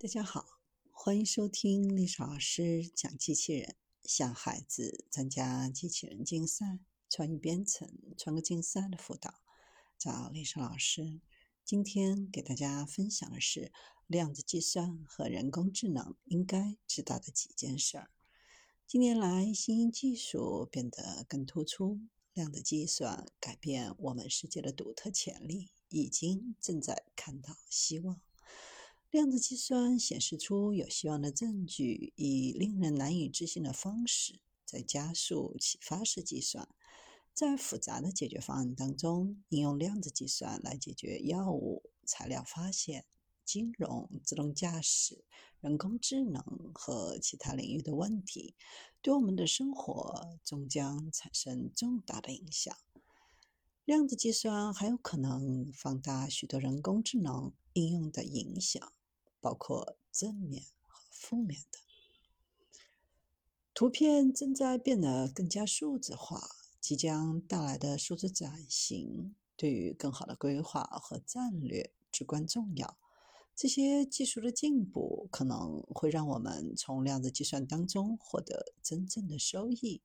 大家好，欢迎收听历史老师讲机器人，向孩子参加机器人竞赛、创意编程、创客竞赛的辅导，找历史老师。今天给大家分享的是量子计算和人工智能应该知道的几件事儿。近年来，新兴技术变得更突出，量子计算改变我们世界的独特潜力，已经正在看到希望。量子计算显示出有希望的证据，以令人难以置信的方式在加速启发式计算。在复杂的解决方案当中，应用量子计算来解决药物、材料发现、金融、自动驾驶、人工智能和其他领域的问题，对我们的生活终将产生重大的影响。量子计算还有可能放大许多人工智能应用的影响。包括正面和负面的图片正在变得更加数字化，即将到来的数字转型对于更好的规划和战略至关重要。这些技术的进步可能会让我们从量子计算当中获得真正的收益。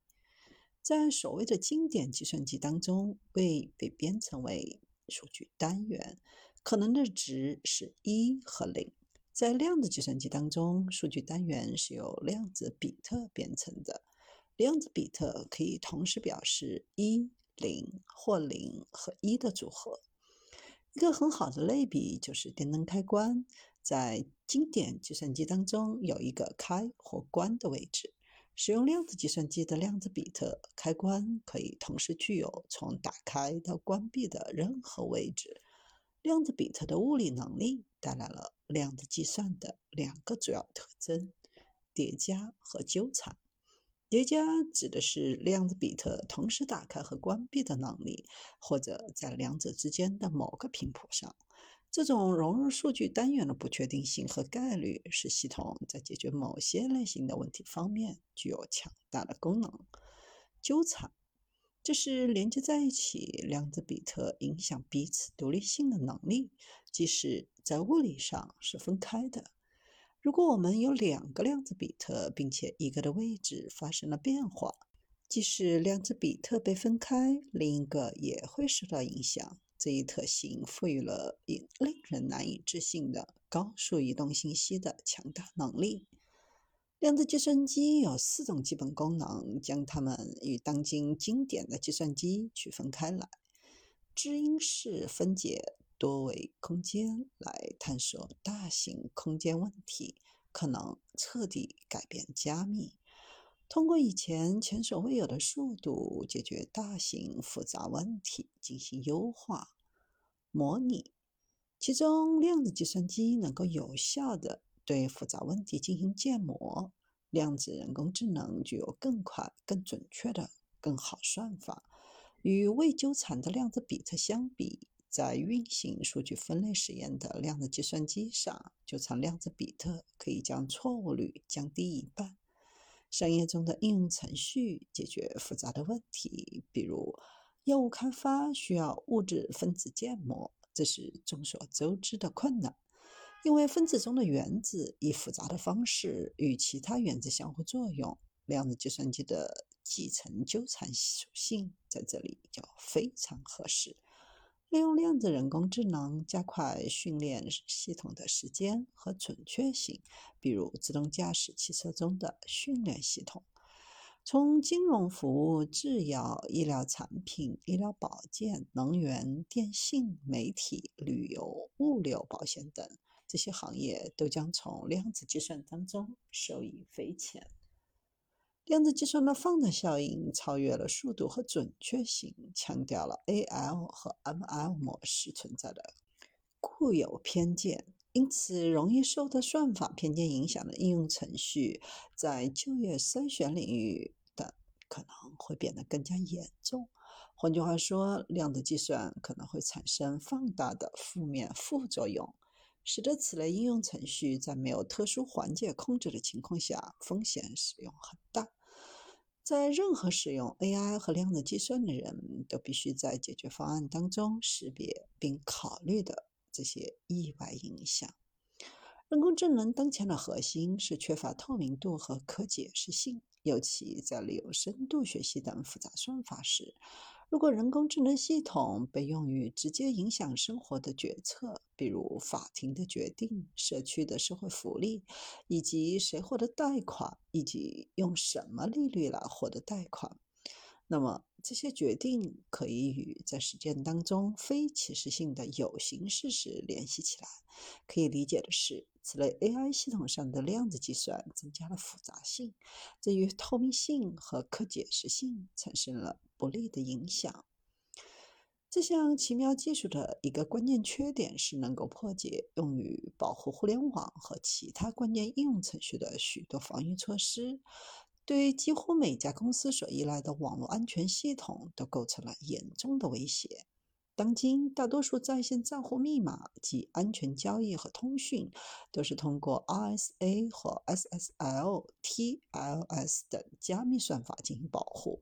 在所谓的经典计算机当中，位被编程为数据单元，可能的值是一和零。在量子计算机当中，数据单元是由量子比特编程的。量子比特可以同时表示一、零或零和一的组合。一个很好的类比就是电灯开关，在经典计算机当中有一个开或关的位置。使用量子计算机的量子比特，开关可以同时具有从打开到关闭的任何位置。量子比特的物理能力带来了量子计算的两个主要特征：叠加和纠缠。叠加指的是量子比特同时打开和关闭的能力，或者在两者之间的某个频谱上。这种融入数据单元的不确定性和概率，使系统在解决某些类型的问题方面具有强大的功能。纠缠。这是连接在一起量子比特影响彼此独立性的能力，即使在物理上是分开的。如果我们有两个量子比特，并且一个的位置发生了变化，即使量子比特被分开，另一个也会受到影响。这一特性赋予了令人难以置信的高速移动信息的强大能力。量子计算机有四种基本功能，将它们与当今经典的计算机区分开来。知音式分解多维空间来探索大型空间问题，可能彻底改变加密。通过以前前所未有的速度解决大型复杂问题，进行优化模拟。其中，量子计算机能够有效的。对复杂问题进行建模，量子人工智能具有更快、更准确的、更好算法。与未纠缠的量子比特相比，在运行数据分类实验的量子计算机上，纠缠量子比特可以将错误率降低一半。商业中的应用程序解决复杂的问题，比如药物开发需要物质分子建模，这是众所周知的困难。因为分子中的原子以复杂的方式与其他原子相互作用，量子计算机的继承纠缠属性在这里就非常合适。利用量子人工智能加快训练系统的时间和准确性，比如自动驾驶汽车中的训练系统。从金融服务、制药、医疗产品、医疗保健、能源、电信、媒体、旅游、物流、保险等。这些行业都将从量子计算当中受益匪浅。量子计算的放大效应超越了速度和准确性，强调了 AL 和 ML 模式存在的固有偏见，因此容易受到算法偏见影响的应用程序，在就业筛选领域的可能会变得更加严重。换句话说，量子计算可能会产生放大的负面副作用。使得此类应用程序在没有特殊环节控制的情况下，风险使用很大。在任何使用 AI 和量子计算的人都必须在解决方案当中识别并考虑的这些意外影响。人工智能当前的核心是缺乏透明度和可解释性，尤其在利用深度学习等复杂算法时。如果人工智能系统被用于直接影响生活的决策，比如法庭的决定、社区的社会福利，以及谁获得贷款，以及用什么利率来获得贷款，那么这些决定可以与在实践当中非歧视性的有形事实联系起来。可以理解的是，此类 AI 系统上的量子计算增加了复杂性，这与透明性和可解释性产生了。不利的影响。这项奇妙技术的一个关键缺点是能够破解用于保护互联网和其他关键应用程序的许多防御措施，对几乎每家公司所依赖的网络安全系统都构成了严重的威胁。当今，大多数在线账户密码及安全交易和通讯都是通过 RSA 和 SSL、TLS 等加密算法进行保护。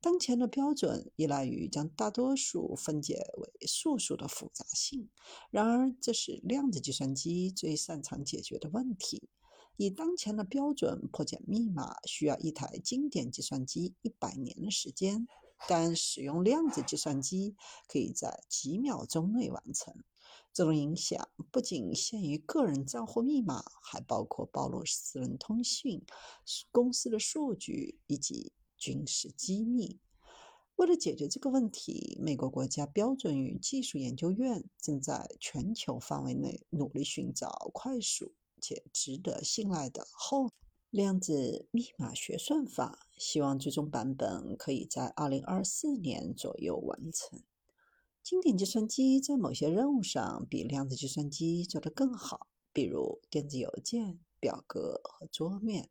当前的标准依赖于将大多数分解为素数的复杂性，然而这是量子计算机最擅长解决的问题。以当前的标准破解密码需要一台经典计算机一百年的时间，但使用量子计算机可以在几秒钟内完成。这种影响不仅限于个人账户密码，还包括暴露私人通讯、公司的数据以及。军事机密。为了解决这个问题，美国国家标准与技术研究院正在全球范围内努力寻找快速且值得信赖的后量子密码学算法，希望最终版本可以在二零二四年左右完成。经典计算机在某些任务上比量子计算机做得更好，比如电子邮件、表格和桌面。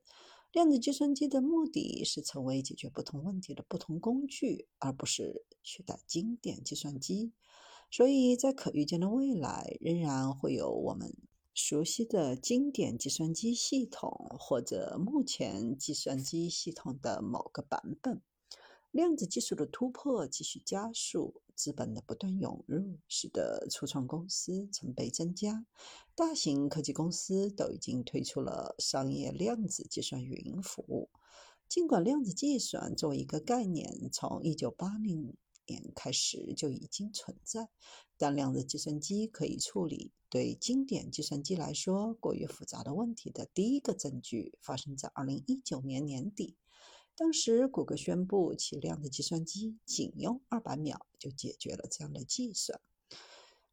量子计算机的目的是成为解决不同问题的不同工具，而不是取代经典计算机。所以在可预见的未来，仍然会有我们熟悉的经典计算机系统，或者目前计算机系统的某个版本。量子技术的突破继续加速，资本的不断涌入，使得初创公司成倍增加。大型科技公司都已经推出了商业量子计算云服务。尽管量子计算作为一个概念从1980年开始就已经存在，但量子计算机可以处理对经典计算机来说过于复杂的问题的第一个证据发生在2019年年底。当时，谷歌宣布其量子计算机仅用二百秒就解决了这样的计算。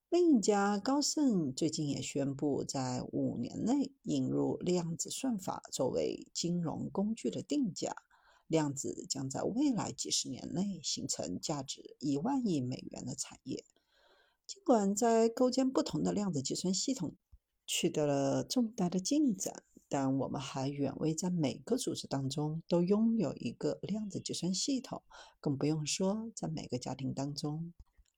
另一家高盛最近也宣布，在五年内引入量子算法作为金融工具的定价。量子将在未来几十年内形成价值一万亿美元的产业。尽管在构建不同的量子计算系统取得了重大的进展。但我们还远未在每个组织当中都拥有一个量子计算系统，更不用说在每个家庭当中。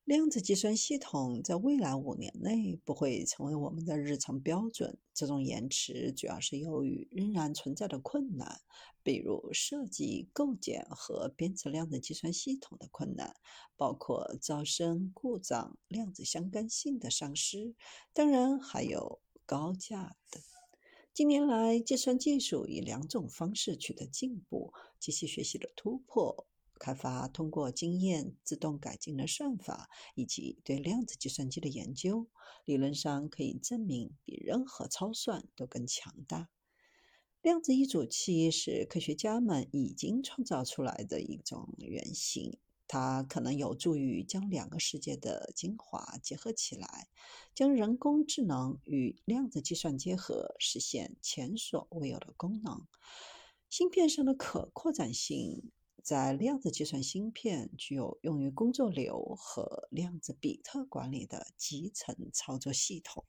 量子计算系统在未来五年内不会成为我们的日常标准。这种延迟主要是由于仍然存在的困难，比如设计、构建和编程量子计算系统的困难，包括噪声、故障、量子相干性的丧失，当然还有高价等。近年来，计算技术以两种方式取得进步：机器学习的突破，开发通过经验自动改进的算法，以及对量子计算机的研究，理论上可以证明比任何超算都更强大。量子一组器是科学家们已经创造出来的一种原型。它可能有助于将两个世界的精华结合起来，将人工智能与量子计算结合，实现前所未有的功能。芯片上的可扩展性，在量子计算芯片具有用于工作流和量子比特管理的集成操作系统。